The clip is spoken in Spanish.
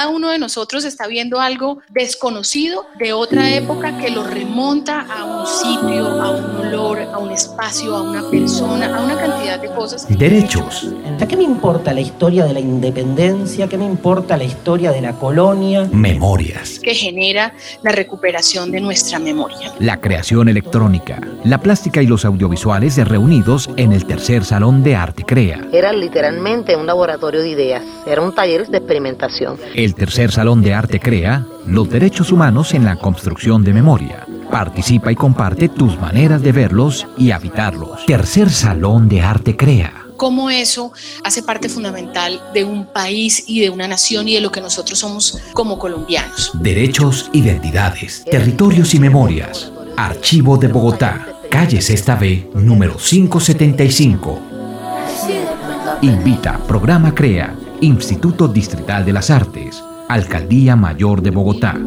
cada uno de nosotros está viendo algo desconocido de otra época que lo remonta a un sitio, a un olor, a un espacio, a una persona, a una cantidad de cosas. Derechos. ¿Qué me importa la historia de la independencia? ¿Qué me importa la historia de la colonia? Memorias. Que genera la recuperación de nuestra memoria. La creación electrónica, la plástica y los audiovisuales reunidos en el tercer Salón de Arte Crea. Era literalmente un laboratorio de ideas, era un taller de experimentación. El tercer Salón de Arte Crea los derechos humanos en la construcción de memoria. Participa y comparte tus maneras de verlos y habitarlos. Tercer Salón de Arte Crea cómo eso hace parte fundamental de un país y de una nación y de lo que nosotros somos como colombianos. Derechos, identidades, territorios y memorias. Archivo de Bogotá, calle Sexta B, número 575. Invita, programa CREA, Instituto Distrital de las Artes, Alcaldía Mayor de Bogotá.